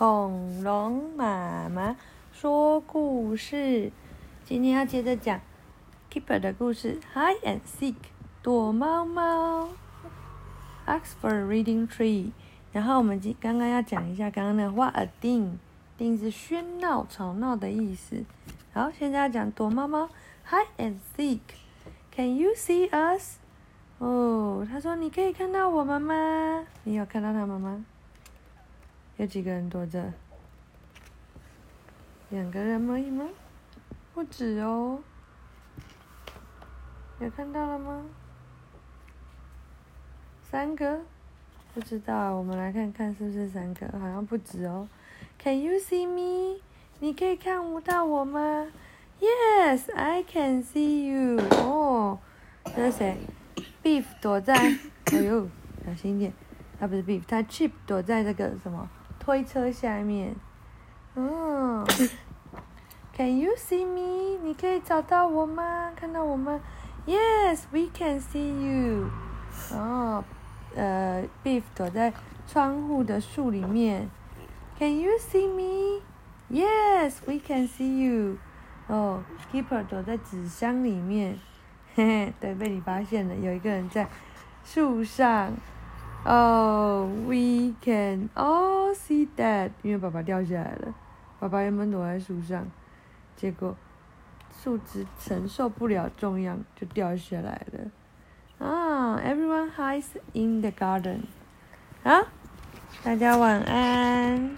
恐龙妈妈说故事。今天要接着讲 Keeper 的故事，Hide and Seek，躲猫猫，Ask for a reading tree。然后我们今刚刚要讲一下刚刚那个 What a ding，ding 是喧闹、吵闹的意思。好，现在要讲躲猫猫，Hide and Seek。Can you see us？哦，他说你可以看到我们吗？你有看到他们吗？有几个人躲着？两个人而已吗？不止哦。有看到了吗？三个？不知道，我们来看看是不是三个？好像不止哦。Can you see me？你可以看不到我吗？Yes, I can see you。哦，这是谁？Beef 躲在，哎呦，小心一点。他不是 Beef，他 Chip 躲在这个什么？推车下面，嗯，Can you see me？你可以找到我吗？看到我吗？Yes，we can see you。哦，呃，Beef 躲在窗户的树里面。Can you see me？Yes，we can see you。哦，Keeper 躲在纸箱里面，嘿嘿，对，被你发现了，有一个人在树上。Oh, we can all see that，因为爸爸掉下来了。爸爸原本躲在树上，结果树枝承受不了重量，就掉下来了。啊，Everyone hides in the garden。啊，大家晚安。